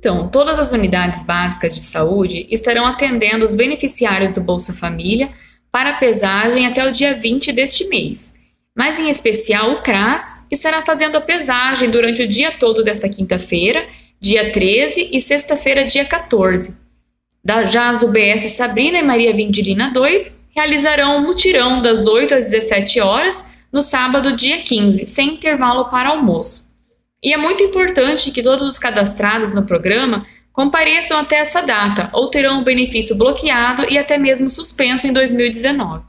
Então, todas as unidades básicas de saúde estarão atendendo os beneficiários do Bolsa Família para pesagem até o dia 20 deste mês. Mas, em especial, o CRAS estará fazendo a pesagem durante o dia todo desta quinta-feira, dia 13 e sexta-feira, dia 14. Já as UBS Sabrina e Maria Vindilina 2 realizarão um mutirão das 8 às 17 horas no sábado, dia 15, sem intervalo para almoço. E é muito importante que todos os cadastrados no programa compareçam até essa data ou terão o benefício bloqueado e até mesmo suspenso em 2019.